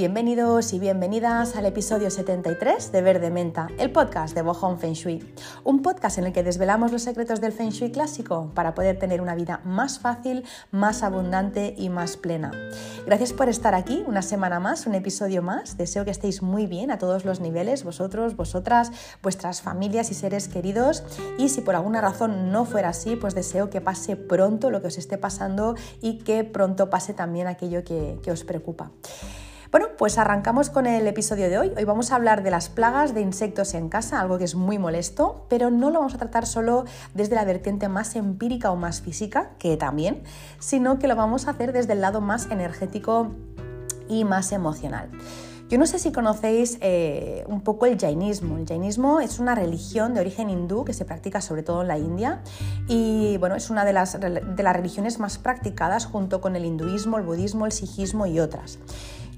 Bienvenidos y bienvenidas al episodio 73 de Verde Menta, el podcast de Bohong Feng Shui. Un podcast en el que desvelamos los secretos del Feng Shui clásico para poder tener una vida más fácil, más abundante y más plena. Gracias por estar aquí una semana más, un episodio más. Deseo que estéis muy bien a todos los niveles, vosotros, vosotras, vuestras familias y seres queridos. Y si por alguna razón no fuera así, pues deseo que pase pronto lo que os esté pasando y que pronto pase también aquello que, que os preocupa. Bueno, pues arrancamos con el episodio de hoy. Hoy vamos a hablar de las plagas de insectos en casa, algo que es muy molesto, pero no lo vamos a tratar solo desde la vertiente más empírica o más física, que también, sino que lo vamos a hacer desde el lado más energético y más emocional. Yo no sé si conocéis eh, un poco el jainismo. El jainismo es una religión de origen hindú que se practica sobre todo en la India y bueno, es una de las, de las religiones más practicadas junto con el hinduismo, el budismo, el sijismo y otras.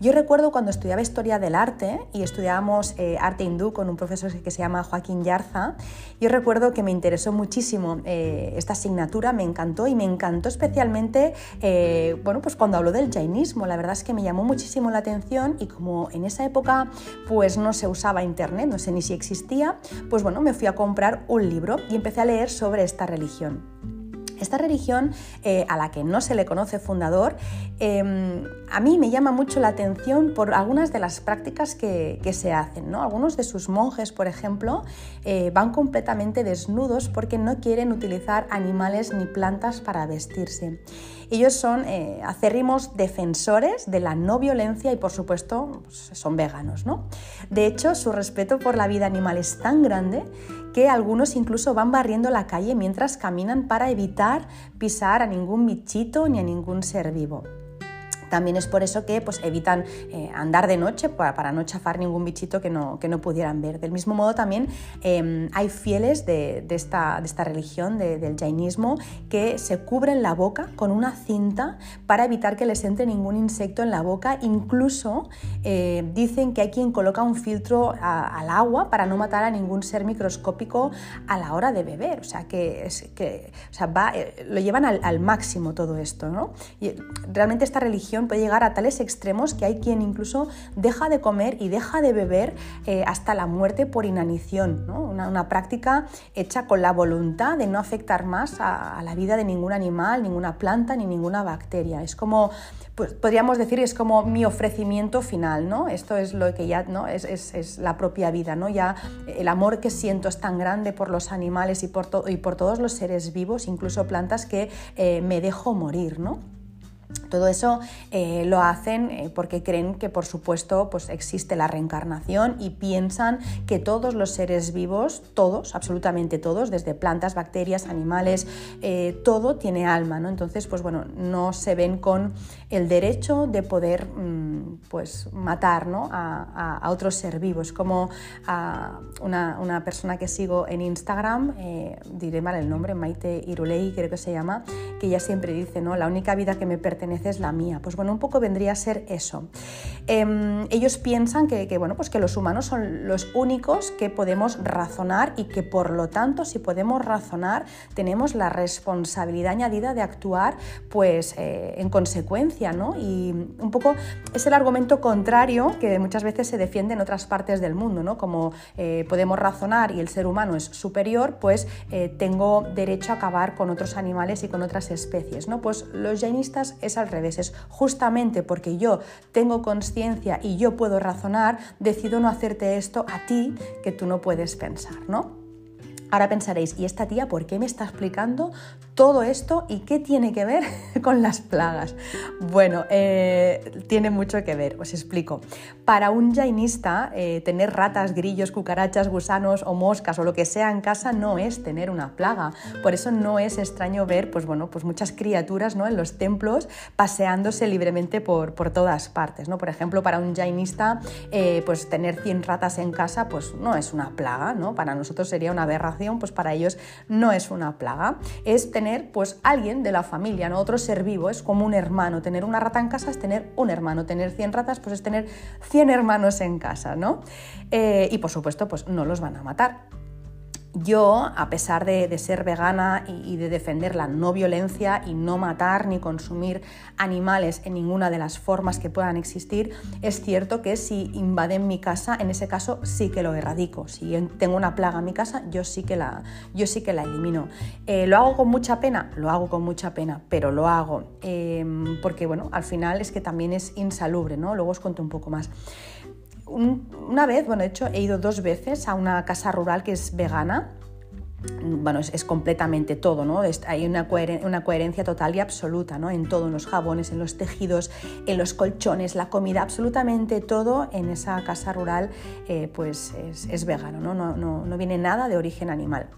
Yo recuerdo cuando estudiaba historia del arte y estudiábamos eh, arte hindú con un profesor que se llama Joaquín Yarza, yo recuerdo que me interesó muchísimo eh, esta asignatura, me encantó y me encantó especialmente eh, bueno, pues cuando habló del jainismo. La verdad es que me llamó muchísimo la atención y como en esa época pues no se usaba internet, no sé ni si existía, pues bueno, me fui a comprar un libro y empecé a leer sobre esta religión. Esta religión, eh, a la que no se le conoce fundador, em, a mí me llama mucho la atención por algunas de las prácticas que, se hacen. ¿no? Algunos de sus monjes, por ejemplo, eh, van completamente desnudos porque no quieren utilizar animales ni plantas para vestirse. Ellos son eh, acérrimos defensores de la no violencia y, por supuesto, pues, son veganos. ¿no? De hecho, su respeto por la vida animal es tan grande que algunos incluso van barriendo la calle mientras caminan para evitar pisar a ningún bichito ni a ningún ser vivo. También es por eso que pues, evitan eh, andar de noche para, no chafar ningún bichito que no, que no pudieran ver. Del mismo modo también em, hay fieles de, esta, de esta, religión, del jainismo, que se cubren la boca con una cinta para evitar que les entre ningún insecto en la boca. Incluso eh, dicen que hay quien coloca un filtro al agua para no matar a ningún ser microscópico a la hora de beber. O sea, que, es, que va, eh, lo llevan al, al, máximo todo esto. ¿no? Y realmente esta religión puede llegar a tales extremos que hay quien incluso deja de comer y deja de beber eh, hasta la muerte por inanición, una, práctica hecha con la voluntad de no afectar más a, la vida de ningún animal, ninguna planta ni ninguna bacteria. Es como, pues, podríamos decir, es como mi ofrecimiento final, ¿no? Esto es lo que ya ¿no? es, la propia vida, ¿no? Ya el amor que siento es tan grande por los animales y por, y por todos los seres vivos, incluso plantas, que eh, me dejo morir, ¿no? Todo eso eh, lo hacen eh, porque creen que, por supuesto, pues existe la reencarnación y piensan que todos los seres vivos, todos, absolutamente todos, desde plantas, bacterias, animales, eh, todo tiene alma, ¿no? Entonces, pues bueno, no se ven con el derecho de poder mm, pues, matar a, otros seres vivos, como a una, persona que sigo en Instagram, diré mal el nombre, Maite Irulei creo que se llama, que ella siempre dice, ¿no? La única vida que me pertenece es la mía. Pues bueno, un poco vendría a ser eso. Em, ellos piensan que, bueno, pues que los humanos son los únicos que podemos razonar y que por lo tanto, si podemos razonar, tenemos la responsabilidad añadida de actuar pues eh, en consecuencia, ¿no? Y un poco es el argumento contrario que muchas veces se defiende en otras partes del mundo, ¿no? Como eh, podemos razonar y el ser humano es superior, pues eh, tengo derecho a acabar con otros animales y con otras especies, ¿no? Pues los jainistas es al revés, es justamente porque yo tengo conciencia y yo puedo razonar, decido no hacerte esto a ti que tú no puedes pensar, ¿no? Ahora pensaréis, ¿y esta tía por qué me está explicando todo esto y qué tiene que ver con las plagas? Bueno, eh, tiene mucho que ver, os explico. Para un jainista, eh, tener ratas, grillos, cucarachas, gusanos o moscas o lo que sea en casa no es tener una plaga. Por eso no es extraño ver pues, bueno, pues muchas criaturas ¿no? en los templos paseándose libremente por, por todas partes. ¿no? Por ejemplo, para un jainista, eh, pues tener 100 ratas en casa pues no es una plaga, ¿no? para nosotros sería una aberración pues para ellos no es una plaga. Es tener pues alguien de la familia, ¿no? otro ser vivo, es como un hermano. Tener una rata en casa es tener un hermano. Tener 100 ratas pues es tener 100 hermanos en casa, ¿no? Eh, y por supuesto pues no los van a matar. Yo, a pesar de, ser vegana y, de defender la no violencia y no matar ni consumir animales en ninguna de las formas que puedan existir, es cierto que si invaden mi casa, en ese caso sí que lo erradico. Si tengo una plaga en mi casa, yo sí que la, yo sí que la elimino. Eh, ¿Lo hago con mucha pena? Lo hago con mucha pena, pero lo hago. Em, porque bueno, al final es que también es insalubre, ¿no? Luego os cuento un poco más una vez, bueno, de hecho he ido dos veces a una casa rural que es vegana bueno, es, completamente todo, ¿no? hay una, coherencia total y absoluta, ¿no? En todo, en los jabones, en los tejidos, en los colchones, la comida, absolutamente todo en esa casa rural, eh, pues es, vegano, ¿no? No, ¿no? viene nada de origen animal.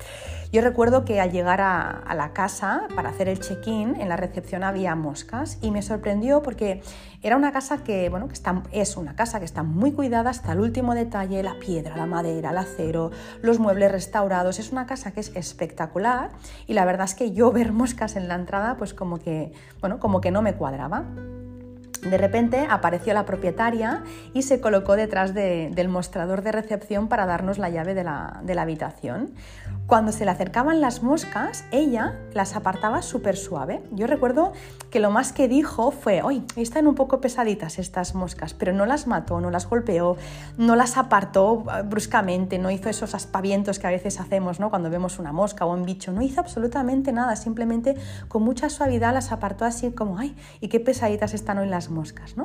Yo recuerdo que al llegar a, la casa para hacer el check-in, en la recepción había moscas y me sorprendió porque era una casa que, bueno, que está, es una casa que está muy cuidada hasta el último detalle, la piedra, la madera, el acero, los muebles restaurados, es una casa que es espectacular y la verdad es que yo ver moscas en la entrada pues como que, bueno, como que no me cuadraba. De repente apareció la propietaria y se colocó detrás del mostrador de recepción para darnos la llave de la, habitación. Cuando se le acercaban las moscas, ella las apartaba súper suave. Yo recuerdo que lo más que dijo fue, hoy están un poco pesaditas estas moscas, pero no las mató, no las golpeó, no las apartó eh, bruscamente, no hizo esos aspavientos que a veces hacemos ¿no? cuando vemos una mosca o un bicho, no hizo absolutamente nada, simplemente con mucha suavidad las apartó así como, ay, y qué pesaditas están hoy las moscas, ¿no?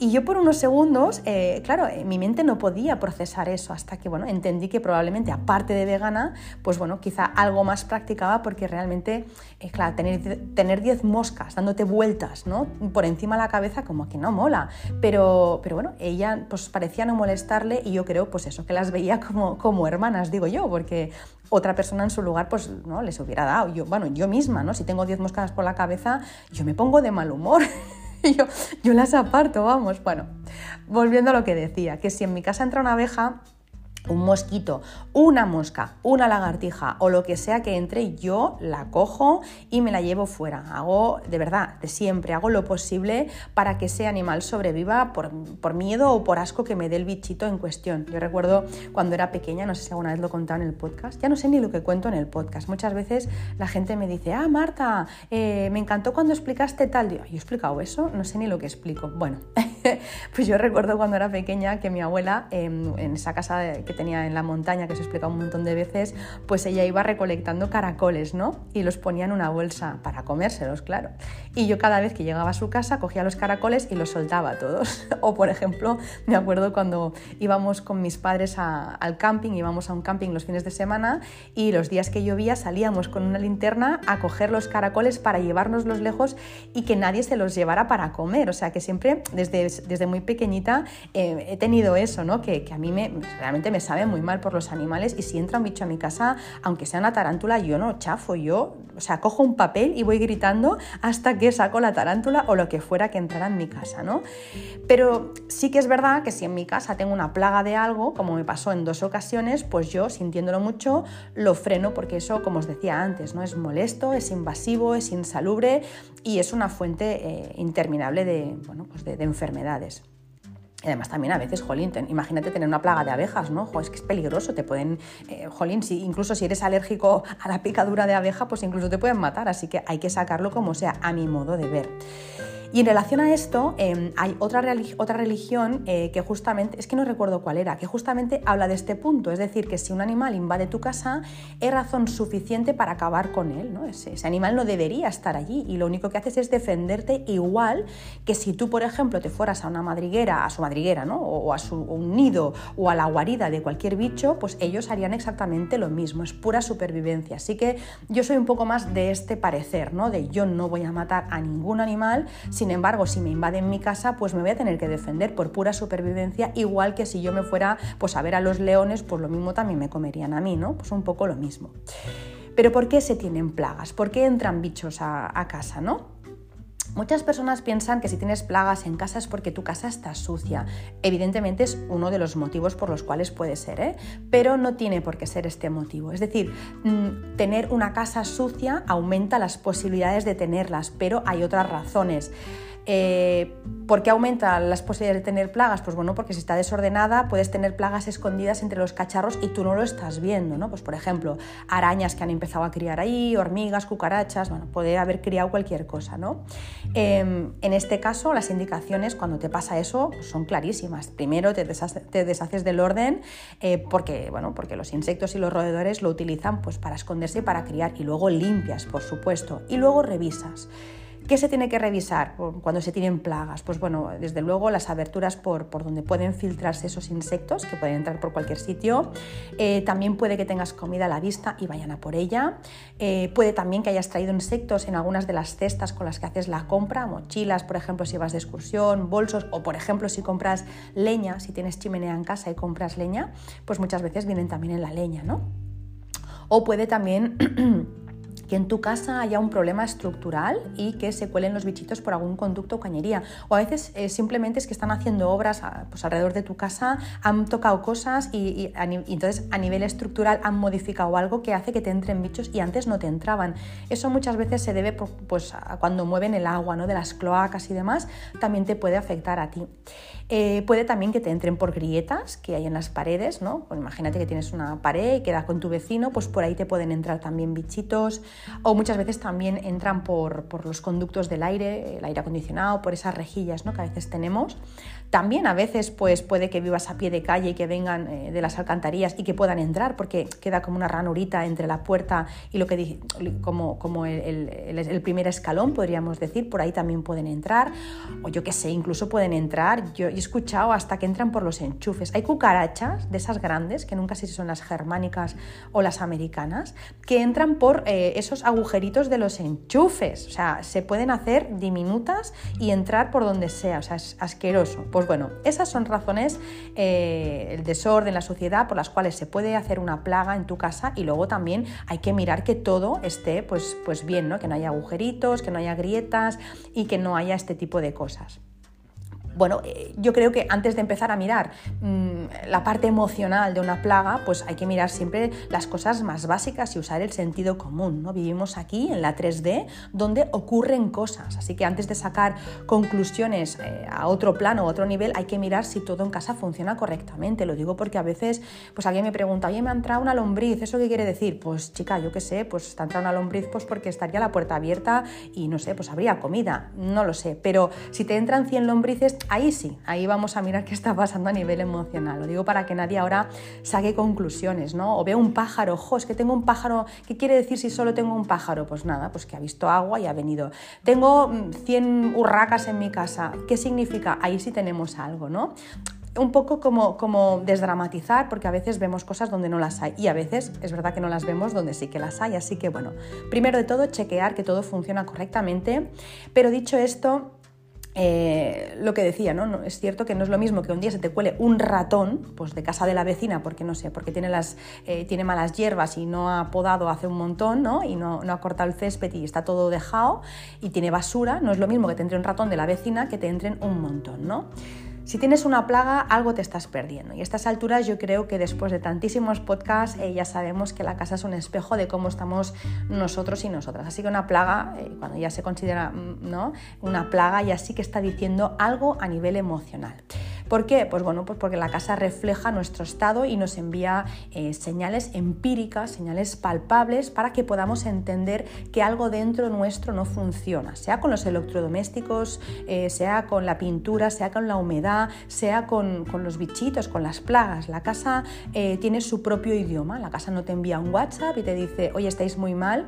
Y yo por unos segundos, eh, claro, eh, mi mente no podía procesar eso hasta que, bueno, entendí que probablemente aparte de vegana, pues bueno, quizá algo más practicaba porque realmente, eh, claro, tener 10 moscas dándote vueltas, ¿no? Por encima de la cabeza como que no mola. Pero, pero bueno, ella pues parecía no molestarle y yo creo pues eso, que las veía como, como hermanas, digo yo, porque otra persona en su lugar pues no les hubiera dado. Yo, bueno, yo misma, ¿no? Si tengo 10 moscas por la cabeza, yo me pongo de mal humor. yo, yo las aparto, vamos. Bueno, volviendo a lo que decía, que si en mi casa entra una abeja, un mosquito, una mosca, una lagartija o lo que sea que entre, yo la cojo y me la llevo fuera. Hago, de verdad, de siempre, hago lo posible para que ese animal sobreviva por, por, miedo o por asco que me dé el bichito en cuestión. Yo recuerdo cuando era pequeña, no sé si alguna vez lo he contado en el podcast, ya no sé ni lo que cuento en el podcast. Muchas veces la gente me dice, ah, Marta, eh, me encantó cuando explicaste tal. Yo, ¿yo he explicado eso? No sé ni lo que explico. Bueno, pues yo recuerdo cuando era pequeña que mi abuela, en esa casa que tenía en la montaña, que se explica un montón de veces, pues ella iba recolectando caracoles, ¿no? Y los ponía en una bolsa para comérselos, claro. Y yo cada vez que llegaba a su casa cogía los caracoles y los soltaba a todos. o por ejemplo, me acuerdo cuando íbamos con mis padres al camping, íbamos a un camping los fines de semana y los días que llovía salíamos con una linterna a coger los caracoles para llevárnoslos lejos y que nadie se los llevara para comer. O sea que siempre desde, desde muy pequeñita eh, he tenido eso, ¿no? Que, que a mí me, realmente me sabe muy mal por los animales y si entra un bicho a mi casa, aunque sea una tarántula, yo no chafo, yo, o sea, cojo un papel y voy gritando hasta que saco la tarántula o lo que fuera que entrara en mi casa, ¿no? Pero sí que es verdad que si en mi casa tengo una plaga de algo, como me pasó en dos ocasiones, pues yo, sintiéndolo mucho, lo freno porque eso, como os decía antes, ¿no? Es molesto, es invasivo, es insalubre y es una fuente eh, interminable de, bueno, pues de enfermedades. Y además también a veces, jolín, imagínate tener una plaga de abejas, ¿no? es que es peligroso, te pueden, eh, jolín, si, incluso si eres alérgico a la picadura de abeja, pues incluso te pueden matar, así que hay que sacarlo como sea, a mi modo de ver. Y en relación a esto, em, hay otra, otra religión eh, que justamente, es que no recuerdo cuál era, que justamente habla de este punto, es decir, que si un animal invade tu casa, es razón suficiente para acabar con él. Ese, animal no debería estar allí y lo único que haces es defenderte igual que si tú, por ejemplo, te fueras a una madriguera, a su madriguera, ¿no? O, a su un nido o a la guarida de cualquier bicho, pues ellos harían exactamente lo mismo, es pura supervivencia. Así que yo soy un poco más de este parecer, ¿no? De yo no voy a matar a ningún animal, sin embargo, si me invaden mi casa, pues me voy a tener que defender por pura supervivencia, igual que si yo me fuera pues, a ver a los leones, pues lo mismo también me comerían a mí, ¿no? Pues un poco lo mismo. Pero ¿por qué se tienen plagas? ¿Por qué entran bichos a, a casa, no? Muchas personas piensan que si tienes plagas en casa es porque tu casa está sucia. Evidentemente es uno de los motivos por los cuales puede ser, ¿eh? pero no tiene por qué ser este motivo. Es decir, mm, tener una casa sucia aumenta las posibilidades de tenerlas, pero hay otras razones. Eh, ¿Por qué aumenta las posibilidades de tener plagas? Pues bueno, porque si está desordenada puedes tener plagas escondidas entre los cacharros y tú no lo estás viendo, ¿no? Pues por ejemplo, arañas que han empezado a criar ahí, hormigas, cucarachas, bueno, puede haber criado cualquier cosa, ¿no? Em, en este caso, las indicaciones cuando te pasa eso pues son clarísimas. Primero te, deshaces del orden eh, porque, bueno, porque los insectos y los roedores lo utilizan pues, para esconderse y para criar y luego limpias, por supuesto, y luego revisas. ¿Qué se tiene que revisar cuando se tienen plagas? Pues bueno, desde luego las aberturas por, por donde pueden filtrarse esos insectos, que pueden entrar por cualquier sitio. Eh, también puede que tengas comida a la vista y vayan a por ella. Eh, puede también que hayas traído insectos en algunas de las cestas con las que haces la compra, mochilas, por ejemplo, si vas de excursión, bolsos, o por ejemplo, si compras leña, si tienes chimenea en casa y compras leña, pues muchas veces vienen también en la leña, ¿no? O puede también que en tu casa haya un problema estructural y que se cuelen los bichitos por algún conducto o cañería. O a veces eh, simplemente es que están haciendo obras pues, alrededor de tu casa, han tocado cosas y, entonces a nivel estructural han modificado algo que hace que te entren bichos y antes no te entraban. Eso muchas veces se debe pues, a cuando mueven el agua ¿no? de las cloacas y demás, también te puede afectar a ti. Eh, puede también que te entren por grietas que hay en las paredes, ¿no? Pues imagínate que tienes una pared y queda con tu vecino, pues por ahí te pueden entrar también bichitos o muchas veces también entran por, por los conductos del aire, el aire acondicionado, por esas rejillas ¿no? que a veces tenemos. También a veces pues, puede que vivas a pie de calle y que vengan eh, de las alcantarillas y que puedan entrar porque queda como una ranurita entre la puerta y lo que como, como el, el, primer escalón, podríamos decir, por ahí también pueden entrar. O yo qué sé, incluso pueden entrar, yo he escuchado hasta que entran por los enchufes. Hay cucarachas de esas grandes, que nunca sé si son las germánicas o las americanas, que entran por eh, esos agujeritos de los enchufes. O sea, se pueden hacer diminutas y entrar por donde sea. O sea, es asqueroso. Pues bueno, esas son razones, eh, el desorden, la suciedad, por las cuales se puede hacer una plaga en tu casa y luego también hay que mirar que todo esté pues, pues bien, ¿no? que no haya agujeritos, que no haya grietas y que no haya este tipo de cosas bueno, eh, yo creo que antes de empezar a mirar mm, la parte emocional de una plaga, pues hay que mirar siempre las cosas más básicas y usar el sentido común. ¿no? Vivimos aquí en la 3D donde ocurren cosas, así que antes de sacar conclusiones eh, a otro plano o otro nivel, hay que mirar si todo en casa funciona correctamente. Lo digo porque a veces pues alguien me pregunta, oye, me ha entrado una lombriz, ¿eso qué quiere decir? Pues chica, yo qué sé, pues está entrando una lombriz pues porque estaría la puerta abierta y no sé, pues habría comida, no lo sé, pero si te entran 100 lombrices, ahí sí, ahí vamos a mirar qué está pasando a nivel emocional. Lo digo para que nadie ahora saque conclusiones, ¿no? O veo un pájaro, ojo, es que tengo un pájaro, ¿qué quiere decir si solo tengo un pájaro? Pues nada, pues que ha visto agua y ha venido. Tengo 100 mm, urracas en mi casa, ¿qué significa? Ahí sí tenemos algo, ¿no? un poco como, como, desdramatizar, porque a veces vemos cosas donde no las hay y a veces es verdad que no las vemos donde sí que las hay. Así que bueno, primero de todo, chequear que todo funciona correctamente. Pero dicho esto, eh, lo que decía, ¿no? Es cierto que no es lo mismo que un día se te cuele un ratón pues de casa de la vecina, porque no sé, porque tiene, las, eh, tiene malas hierbas y no ha podado hace un montón, ¿no? Y no, no, ha cortado el césped y está todo dejado y tiene basura, no es lo mismo que te entre un ratón de la vecina que te entren un montón, ¿no? Si tienes una plaga, algo te estás perdiendo. Y a estas alturas yo creo que después de tantísimos podcasts eh, ya sabemos que la casa es un espejo de cómo estamos nosotros y nosotras. Así que una plaga, eh, cuando ya se considera mm, ¿no? una plaga, ya sí que está diciendo algo a nivel emocional. ¿Por qué? Pues bueno, pues porque la casa refleja nuestro estado y nos envía eh, señales empíricas, señales palpables para que podamos entender que algo dentro nuestro no funciona, sea con los electrodomésticos, sea con la pintura, sea con la humedad, sea con, los bichitos, con las plagas. La casa eh, tiene su propio idioma, la casa no te envía un WhatsApp y te dice, oye, estáis muy mal,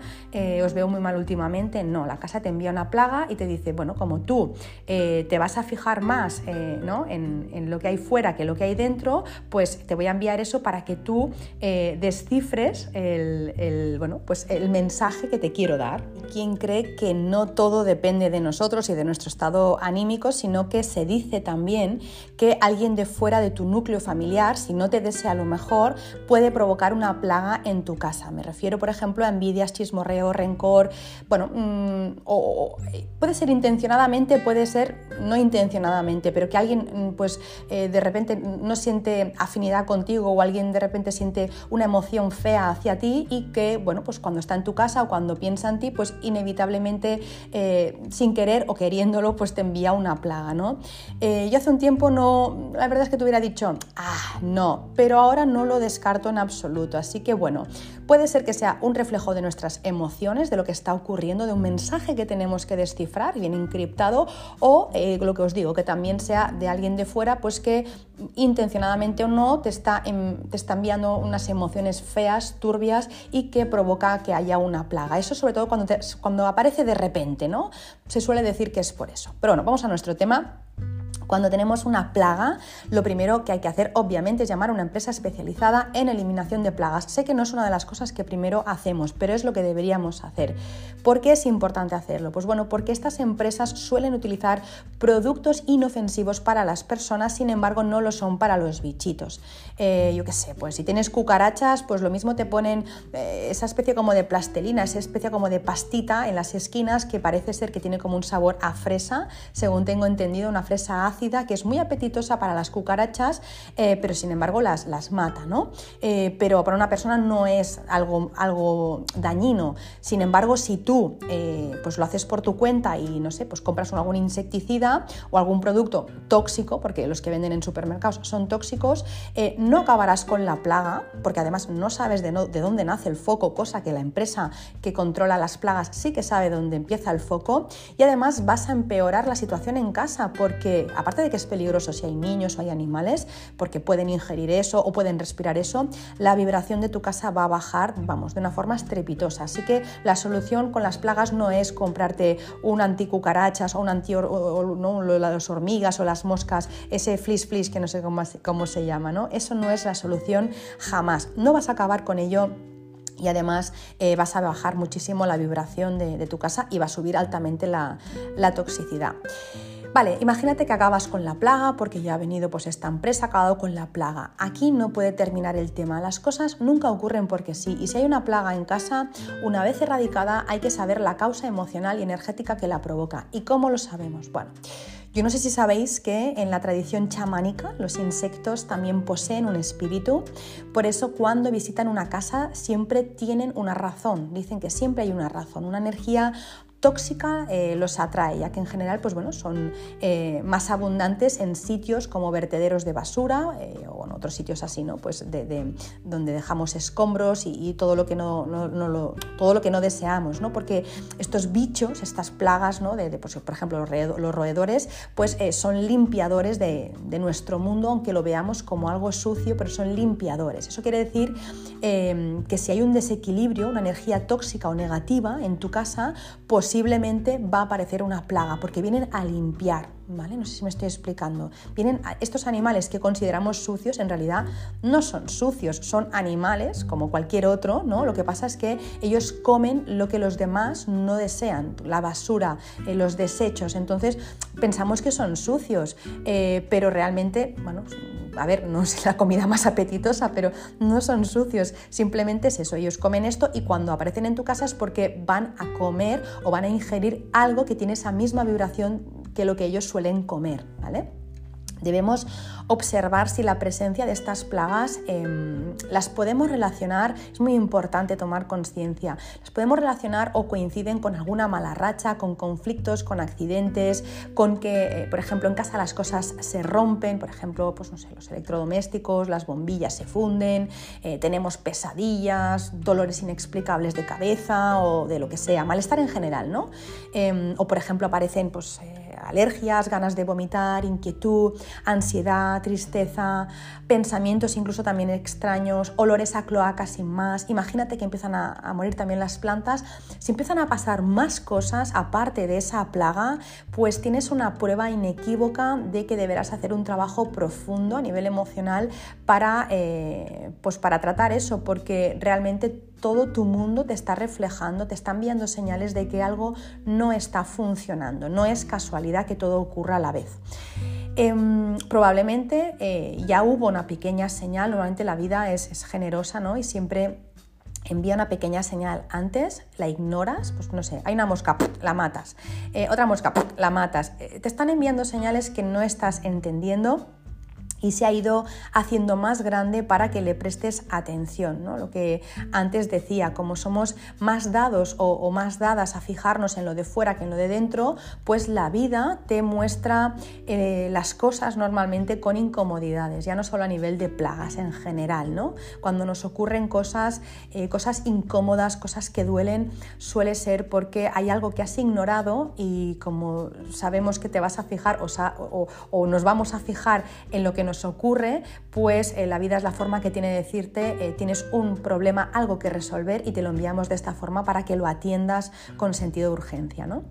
os veo muy mal últimamente. No, la casa te envía una plaga y te dice, bueno, como tú te vas a fijar más ¿no? en, en, lo que hay fuera que lo que hay dentro, pues te voy a enviar eso para que tú eh, descifres el, bueno, pues el mensaje que te quiero dar. ¿Quién cree que no todo depende de nosotros y de nuestro estado anímico, sino que se dice también que alguien de fuera de tu núcleo familiar, si no te desea lo mejor, puede provocar una plaga en tu casa. Me refiero, por ejemplo, a envidias, chismorreo, rencor, bueno, mm, o, puede ser intencionadamente, puede ser no intencionadamente, pero que alguien mm, pues eh, de repente no siente afinidad contigo o alguien de repente siente una emoción fea hacia ti y que, bueno, pues cuando está en tu casa o cuando piensa en ti, pues inevitablemente, eh, sin querer o queriéndolo, pues te envía una plaga, ¿no? Eh, yo hace un tiempo no, la verdad es que te hubiera dicho, ah, no, pero ahora no lo descarto en absoluto, así que bueno, puede ser que sea un reflejo de nuestras emociones, de lo que está ocurriendo, de un mensaje que tenemos que descifrar, bien encriptado, o eh, lo que os digo, que también sea de alguien de fuera, pues que intencionadamente o no te está, te está enviando unas emociones feas, turbias y que provoca que haya una plaga. Eso sobre todo cuando, cuando aparece de repente, ¿no? Se suele decir que es por eso. Pero bueno, vamos a nuestro tema cuando tenemos una plaga, lo primero que hay que hacer obviamente es llamar a una empresa especializada en eliminación de plagas. Sé que no es una de las cosas que primero hacemos, pero es lo que deberíamos hacer. ¿Por qué es importante hacerlo? Pues bueno, porque estas empresas suelen utilizar productos inofensivos para las personas, sin embargo no lo son para los bichitos. Eh, yo qué sé, pues si tienes cucarachas, pues lo mismo te ponen eh, esa especie como de plastelina, esa especie como de pastita en las esquinas que parece ser que tiene como un sabor a fresa, según tengo entendido, una fresa ácida que es muy apetitosa para las cucarachas, eh, pero sin embargo las, las mata, ¿no? Eh, pero para una persona no es algo, algo dañino. Sin embargo, si tú eh, pues lo haces por tu cuenta y no sé, pues compras algún insecticida o algún producto tóxico, porque los que venden en supermercados son tóxicos, no acabarás con la plaga, porque además no sabes de, de dónde nace el foco, cosa que la empresa que controla las plagas sí que sabe dónde empieza el foco, y además vas a empeorar la situación en casa, porque aparte de que es peligroso si hay niños o hay animales, porque pueden ingerir eso o pueden respirar eso, la vibración de tu casa va a bajar, vamos, de una forma estrepitosa. Así que la solución con las plagas no es comprarte un anticucarachas o un anti no, las hormigas o las moscas, ese flis flis que no sé cómo, cómo se llama, ¿no? Eso no es la solución jamás. No vas a acabar con ello y además eh, vas a bajar muchísimo la vibración de, tu casa y va a subir altamente la, la toxicidad. Vale, imagínate que acabas con la plaga porque ya ha venido pues esta empresa, ha acabado con la plaga. Aquí no puede terminar el tema. Las cosas nunca ocurren porque sí. Y si hay una plaga en casa, una vez erradicada hay que saber la causa emocional y energética que la provoca. ¿Y cómo lo sabemos? Bueno. Yo no sé si sabéis que en la tradición chamánica los insectos también poseen un espíritu, por eso cuando visitan una casa siempre tienen una razón, dicen que siempre hay una razón, una energía tóxica eh, los atrae, ya que en general pues bueno, son eh, más abundantes en sitios como vertederos de basura eh, o en otros sitios así, ¿no? pues de, donde dejamos escombros y, todo, lo que no, lo, todo lo que no deseamos, ¿no? porque estos bichos, estas plagas, ¿no? de, pues, por ejemplo los roedores, pues son limpiadores de, nuestro mundo, aunque lo veamos como algo sucio, pero son limpiadores. Eso quiere decir que si hay un desequilibrio, una energía tóxica o negativa en tu casa, pues posiblemente va a aparecer una plaga, porque vienen a limpiar, ¿vale? No sé si me estoy explicando. Vienen estos animales que consideramos sucios, en realidad no son sucios, son animales como cualquier otro, ¿no? Lo que pasa es que ellos comen lo que los demás no desean, la basura, eh, los desechos. Entonces pensamos que son sucios, eh, pero realmente, bueno, a ver, no es la comida más apetitosa, pero no son sucios, simplemente es eso, ellos comen esto y cuando aparecen en tu casa es porque van a comer o van a ingerir algo que tiene esa misma vibración que lo que ellos suelen comer, ¿vale? Debemos observar si la presencia de estas plagas em, las podemos relacionar, es muy importante tomar conciencia, las podemos relacionar o coinciden con alguna mala racha, con conflictos, con accidentes, con que, eh, por ejemplo, en casa las cosas se rompen, por ejemplo, pues no sé, los electrodomésticos, las bombillas se funden, eh, tenemos pesadillas, dolores inexplicables de cabeza o de lo que sea, malestar en general, ¿no? Em, o por ejemplo aparecen pues, eh, alergias, ganas de vomitar, inquietud, ansiedad, tristeza, pensamientos incluso también extraños, olores a cloaca sin más. Imagínate que empiezan a, morir también las plantas. Si empiezan a pasar más cosas aparte de esa plaga, pues tienes una prueba inequívoca de que deberás hacer un trabajo profundo a nivel emocional para, eh, pues para tratar eso, porque realmente todo tu mundo te está reflejando, te está enviando señales de que algo no está funcionando. No es casualidad que todo ocurra a la vez. Em, probablemente eh, ya hubo una pequeña señal, normalmente la vida es, generosa ¿no? y siempre envía una pequeña señal antes, la ignoras, pues no sé, hay una mosca, la matas, eh, otra mosca, la matas. Eh, te están enviando señales que no estás entendiendo y se ha ido haciendo más grande para que le prestes atención. ¿no? Lo que antes decía, como somos más dados o, más dadas a fijarnos en lo de fuera que en lo de dentro, pues la vida te muestra eh, las cosas normalmente con incomodidades, ya no solo a nivel de plagas en general. ¿no? Cuando nos ocurren cosas, eh, cosas incómodas, cosas que duelen, suele ser porque hay algo que has ignorado y como sabemos que te vas a fijar o, o nos vamos a fijar en lo que nos ocurre, pues eh, la vida es la forma que tiene de decirte, eh, tienes un problema, algo que resolver y te lo enviamos de esta forma para que lo atiendas con sentido de urgencia. ¿no?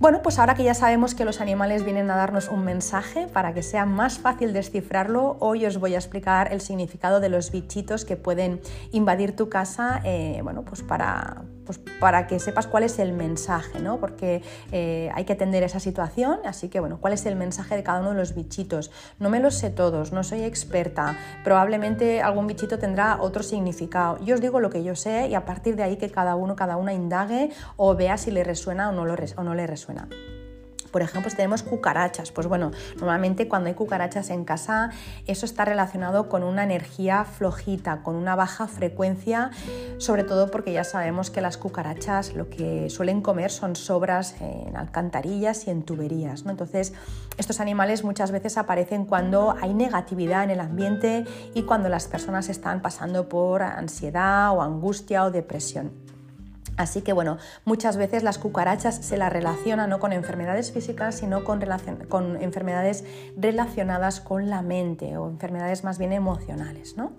Bueno, pues ahora que ya sabemos que los animales vienen a darnos un mensaje para que sea más fácil descifrarlo, hoy os voy a explicar el significado de los bichitos que pueden invadir tu casa, eh, bueno, pues para, pues para que sepas cuál es el mensaje, ¿no? Porque eh, hay que atender esa situación, así que bueno, cuál es el mensaje de cada uno de los bichitos. No me los sé todos, no soy experta, probablemente algún bichito tendrá otro significado. Yo os digo lo que yo sé y a partir de ahí que cada uno, cada una indague o vea si le resuena o no, lo, o no le resuena. Por ejemplo, si tenemos cucarachas, pues bueno, normalmente cuando hay cucarachas en casa, eso está relacionado con una energía flojita, con una baja frecuencia, sobre todo porque ya sabemos que las cucarachas lo que suelen comer son sobras en alcantarillas y en tuberías. Entonces, estos animales muchas veces aparecen cuando hay negatividad en el ambiente y cuando las personas están pasando por ansiedad o angustia o depresión. Así que bueno, muchas veces las cucarachas se las relacionan no con enfermedades físicas, sino con, enfermedades relacionadas con la mente o enfermedades más bien emocionales. ¿no?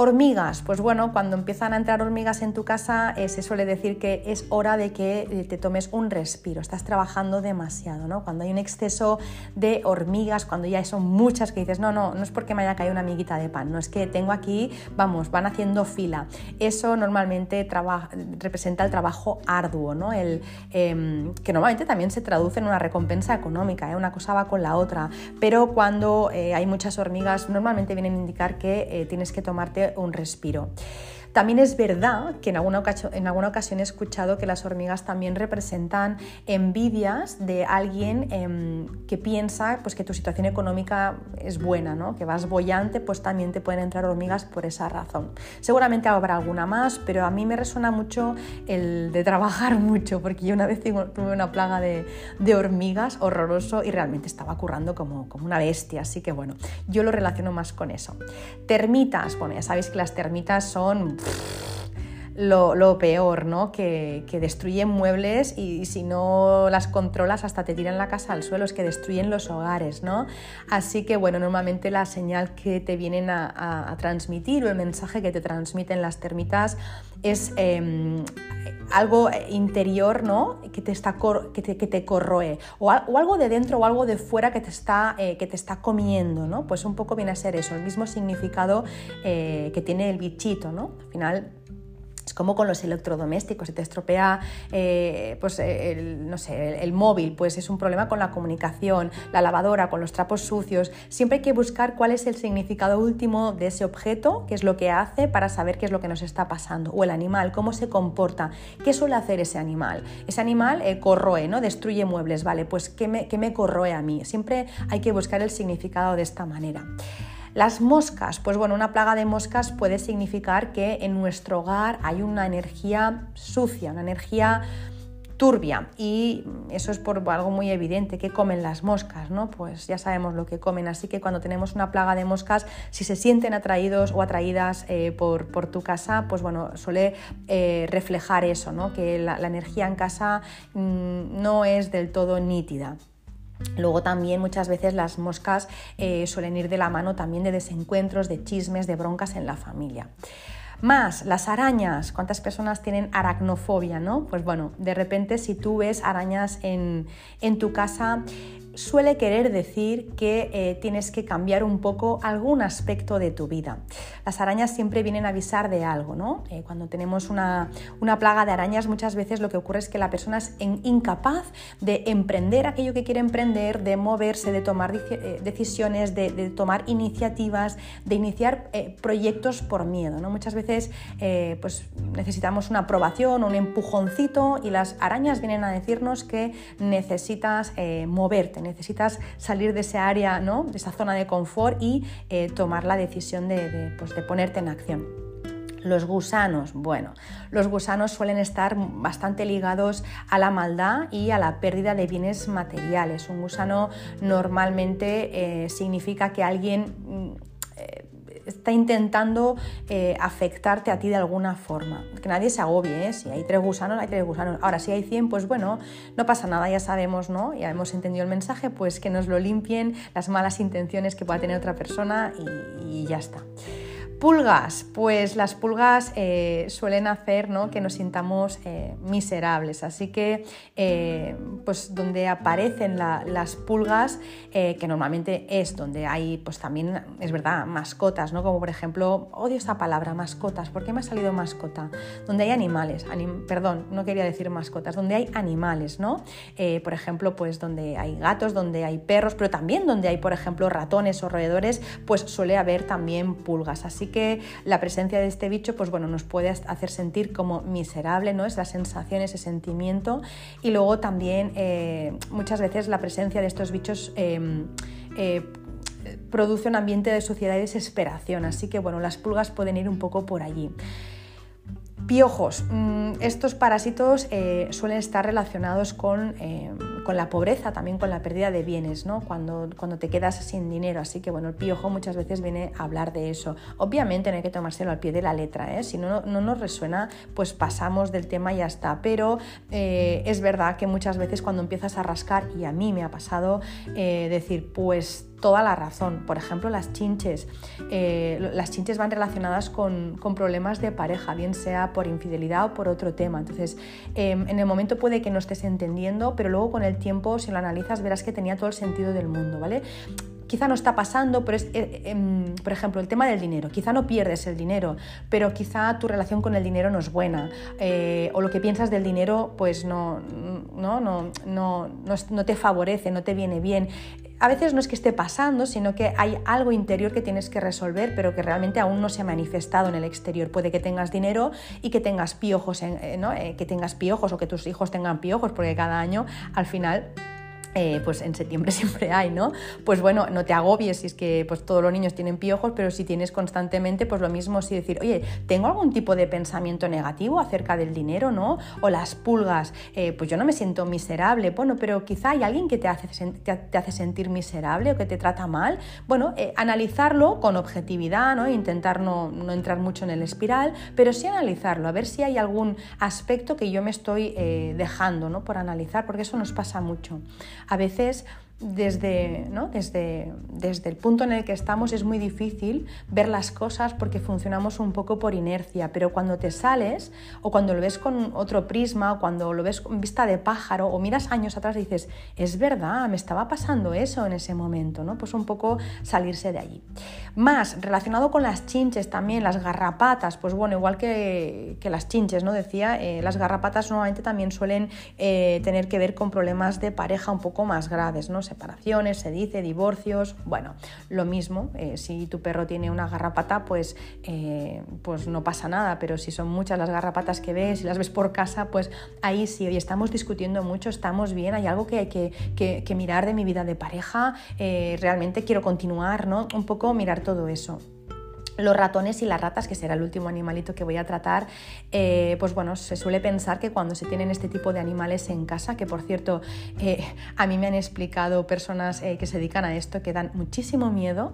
Hormigas, pues bueno, cuando empiezan a entrar hormigas en tu casa eh, se suele decir que es hora de que eh, te tomes un respiro, estás trabajando demasiado, ¿no? Cuando hay un exceso de hormigas, cuando ya son muchas que dices, no, no, no es porque me haya caído una amiguita de pan, no es que tengo aquí, vamos, van haciendo fila. Eso normalmente representa el trabajo arduo, ¿no? El, em, que normalmente también se traduce en una recompensa económica, ¿eh? una cosa va con la otra, pero cuando hay muchas hormigas normalmente vienen a indicar que tienes que tomarte un respiro. También es verdad que en alguna, ocasión, en alguna ocasión he escuchado que las hormigas también representan envidias de alguien em, que piensa pues, que tu situación económica es buena, ¿no? que vas bollante, pues también te pueden entrar hormigas por esa razón. Seguramente habrá alguna más, pero a mí me resuena mucho el de trabajar mucho, porque yo una vez tuve una plaga de, hormigas horroroso y realmente estaba currando como, como una bestia, así que bueno, yo lo relaciono más con eso. Termitas, bueno, ya sabéis que las termitas son lo, peor, ¿no? Que, destruyen muebles y, si no las controlas hasta te tiran la casa al suelo, es que destruyen los hogares, ¿no? Así que bueno, normalmente la señal que te vienen a, transmitir o el mensaje que te transmiten las termitas es em, algo interior, ¿no? Que te, está que te, corroe, o, algo de dentro o algo de fuera que te está, eh, que te está comiendo, ¿no? Pues un poco viene a ser eso, el mismo significado eh, que tiene el bichito, ¿no? Al final es como con los electrodomésticos, si te estropea eh, pues, el, no sé, el, móvil, pues es un problema con la comunicación, la lavadora, con los trapos sucios. Siempre hay que buscar cuál es el significado último de ese objeto, qué es lo que hace para saber qué es lo que nos está pasando. O el animal, cómo se comporta, qué suele hacer ese animal. Ese animal eh, corroe, ¿no? destruye muebles, ¿vale? Pues ¿qué me, qué me corroe a mí? Siempre hay que buscar el significado de esta manera. Las moscas, pues bueno, una plaga de moscas puede significar que en nuestro hogar hay una energía sucia, una energía turbia y eso es por algo muy evidente que comen las moscas, ¿no? Pues ya sabemos lo que comen, así que cuando tenemos una plaga de moscas, si se sienten atraídos o atraídas eh, por, tu casa, pues bueno, suele eh, reflejar eso, ¿no? Que la, energía en casa mm, no es del todo nítida. Luego también muchas veces las moscas eh, suelen ir de la mano también de desencuentros, de chismes, de broncas en la familia. Más, las arañas. ¿Cuántas personas tienen aracnofobia? ¿no? Pues bueno, de repente si tú ves arañas en, en tu casa, suele querer decir que eh, tienes que cambiar un poco algún aspecto de tu vida. Las arañas siempre vienen a avisar de algo, ¿no? Eh, cuando tenemos una, plaga de arañas, muchas veces lo que ocurre es que la persona es incapaz de emprender aquello que quiere emprender, de moverse, de tomar eh, decisiones, de, tomar iniciativas, de iniciar proyectos por miedo, ¿no? Muchas veces pues necesitamos una aprobación, un empujoncito y las arañas vienen a decirnos que necesitas moverte, necesitas salir de ese área, ¿no? de esa zona de confort y eh, tomar la decisión de, pues, de ponerte en acción. Los gusanos, bueno, los gusanos suelen estar bastante ligados a la maldad y a la pérdida de bienes materiales. Un gusano normalmente eh, significa que alguien mm, eh, está intentando eh, afectarte a ti de alguna forma. Que nadie se agobie, si hay tres gusanos, hay tres gusanos. Ahora, si hay 100, pues bueno, no pasa nada, ya sabemos, ¿no? Ya hemos entendido el mensaje, pues que nos lo limpien las malas intenciones que pueda tener otra persona y ya está. Pulgas, pues las pulgas eh, suelen hacer ¿no? que nos sintamos eh, miserables, así que eh, pues donde aparecen las pulgas, que normalmente es donde hay pues también, es verdad, mascotas, ¿no? como por ejemplo, odio esta palabra, mascotas, ¿por qué me ha salido mascota? Donde hay animales, perdón, no quería decir mascotas, donde hay animales, ¿no? por ejemplo, pues donde hay gatos, donde hay perros, pero también donde hay, por ejemplo, ratones o roedores, pues suele haber también pulgas, así que la presencia de este bicho pues bueno, nos puede hacer sentir como miserable, ¿no? Esa sensación, ese sentimiento. Y luego también eh, muchas veces la presencia de estos bichos em, eh, produce un ambiente de suciedad y desesperación. Así que bueno, las pulgas pueden ir un poco por allí. Piojos. Mm, estos parásitos eh, suelen estar relacionados con, eh, con, la pobreza, también con la pérdida de bienes, ¿no? cuando, cuando te quedas sin dinero. Así que bueno, el piojo muchas veces viene a hablar de eso. Obviamente no hay que tomárselo al pie de la letra, ¿eh? si no, no nos resuena, pues pasamos del tema y ya está. Pero es verdad que muchas veces cuando empiezas a rascar, y a mí me ha pasado, decir, pues toda la razón. Por ejemplo, las chinches. Eh, las chinches van relacionadas con, problemas de pareja, bien sea por infidelidad o por otro tema. Entonces, em, en el momento puede que no estés entendiendo, pero luego con el tiempo, si lo analizas, verás que tenía todo el sentido del mundo, ¿vale? quizá no está pasando, pero es, eh, em, por ejemplo, el tema del dinero. Quizá no pierdes el dinero, pero quizá tu relación con el dinero no es buena. Eh, o lo que piensas del dinero, pues no, no, no, no, no te favorece, no te viene bien a veces no es que esté pasando, sino que hay algo interior que tienes que resolver, pero que realmente aún no se ha manifestado en el exterior. Puede que tengas dinero y que tengas piojos, eh, ¿no? que tengas piojos o que tus hijos tengan piojos, porque cada año al final eh, pues en septiembre siempre hay, ¿no? Pues bueno, no te agobies si es que pues todos los niños tienen piojos, pero si tienes constantemente, pues lo mismo si decir, oye, ¿tengo algún tipo de pensamiento negativo acerca del dinero, ¿no? O las pulgas, eh, pues yo no me siento miserable, bueno, pero quizá hay alguien que te hace, te hace sentir miserable o que te trata mal. Bueno, eh, analizarlo con objetividad, ¿no? Intentar no, no, entrar mucho en el espiral, pero sí analizarlo, a ver si hay algún aspecto que yo me estoy dejando, ¿no? Por analizar, porque eso nos pasa mucho a veces desde, ¿no? desde, desde, el punto en el que estamos es muy difícil ver las cosas porque funcionamos un poco por inercia, pero cuando te sales o cuando lo ves con otro prisma o cuando lo ves con vista de pájaro o miras años atrás y dices, es verdad, me estaba pasando eso en ese momento, ¿no? pues un poco salirse de allí. Más, relacionado con las chinches también, las garrapatas, pues bueno, igual que, que las chinches, ¿no? Decía, eh, las garrapatas normalmente también suelen eh, tener que ver con problemas de pareja un poco más graves, ¿no? Separaciones, se dice, divorcios, bueno, lo mismo, eh, si tu perro tiene una garrapata, pues, eh, pues no pasa nada, pero si son muchas las garrapatas que ves y las ves por casa, pues ahí sí, hoy estamos discutiendo mucho, estamos bien, hay algo que hay que, mirar de mi vida de pareja, eh, realmente quiero continuar, ¿no? Un poco mirar todo eso. Los ratones y las ratas, que será el último animalito que voy a tratar, eh, pues bueno, se suele pensar que cuando se tienen este tipo de animales en casa, que por cierto, eh, a mí me han explicado personas eh, que se dedican a esto que dan muchísimo miedo,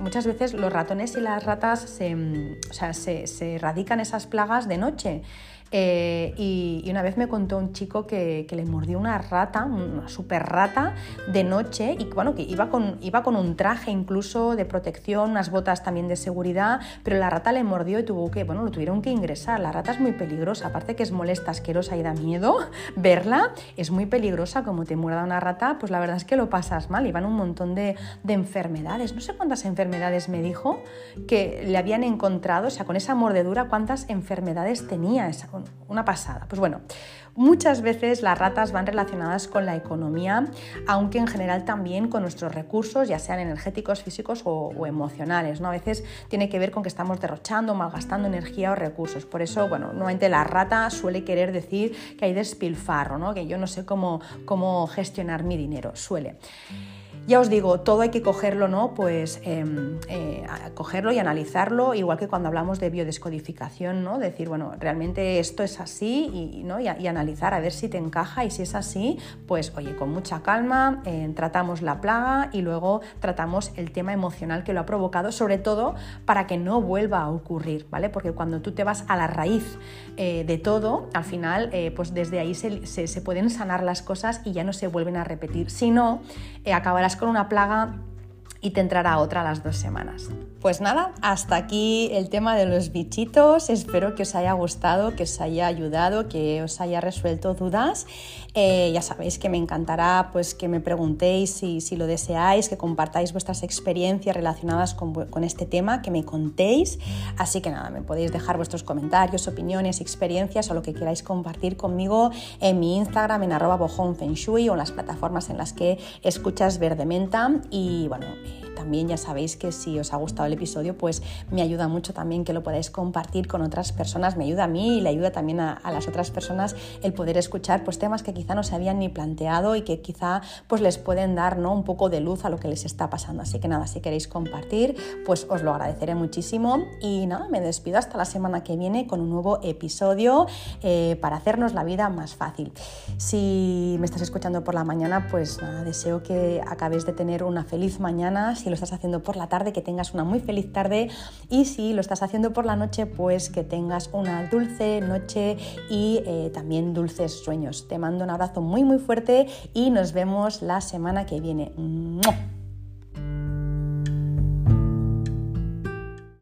muchas veces los ratones y las ratas se, o sea, se, se erradican esas plagas de noche. Eh, y, una vez me contó un chico que, le mordió una rata, una super rata, de noche y bueno, que iba con, iba con un traje incluso de protección, unas botas también de seguridad, pero la rata le mordió y tuvo que, bueno, lo tuvieron que ingresar. La rata es muy peligrosa, aparte que es molesta, asquerosa y da miedo verla, es muy peligrosa, como te muerda una rata, pues la verdad es que lo pasas mal, iban un montón de, de enfermedades, no sé cuántas enfermedades me dijo que le habían encontrado, o sea, con esa mordedura, cuántas enfermedades tenía esa una pasada. Pues bueno, muchas veces las ratas van relacionadas con la economía, aunque en general también con nuestros recursos, ya sean energéticos, físicos o, emocionales. ¿no? A veces tiene que ver con que estamos derrochando, malgastando energía o recursos. Por eso, bueno, nuevamente la rata suele querer decir que hay despilfarro, ¿no? que yo no sé cómo, cómo gestionar mi dinero, suele. Ya os digo, todo hay que cogerlo, ¿no? Pues em, eh, cogerlo y analizarlo, igual que cuando hablamos de biodescodificación, ¿no? Decir, bueno, realmente esto es así y, ¿no? y, analizar a ver si te encaja y si es así, pues oye, con mucha calma eh, tratamos la plaga y luego tratamos el tema emocional que lo ha provocado, sobre todo para que no vuelva a ocurrir, ¿vale? Porque cuando tú te vas a la raíz eh, de todo, al final, pues desde ahí se, se, pueden sanar las cosas y ya no se vuelven a repetir. Si no, acabarás con una plaga y te entrará otra a las dos semanas. Pues nada, hasta aquí el tema de los bichitos. Espero que os haya gustado, que os haya ayudado, que os haya resuelto dudas. Eh, ya sabéis que me encantará pues, que me preguntéis si, si, lo deseáis, que compartáis vuestras experiencias relacionadas con, con, este tema, que me contéis. Así que nada, me podéis dejar vuestros comentarios, opiniones, experiencias o lo que queráis compartir conmigo en mi Instagram, en arroba bojonfenshui o en las plataformas en las que escuchas Verde Menta. Y bueno, también ya sabéis que si os ha gustado el episodio, pues me ayuda mucho también que lo podáis compartir con otras personas, me ayuda a mí y le ayuda también a, las otras personas el poder escuchar pues temas que quizá no se habían ni planteado y que quizá pues les pueden dar ¿no? un poco de luz a lo que les está pasando. Así que nada, si queréis compartir, pues os lo agradeceré muchísimo y nada, me despido hasta la semana que viene con un nuevo episodio eh, para hacernos la vida más fácil. Si me estás escuchando por la mañana, pues nada, deseo que acabéis de tener una feliz mañana si lo estás haciendo por la tarde, que tengas una muy feliz tarde y si lo estás haciendo por la noche, pues que tengas una dulce noche y eh, también dulces sueños. Te mando un abrazo muy muy fuerte y nos vemos la semana que viene.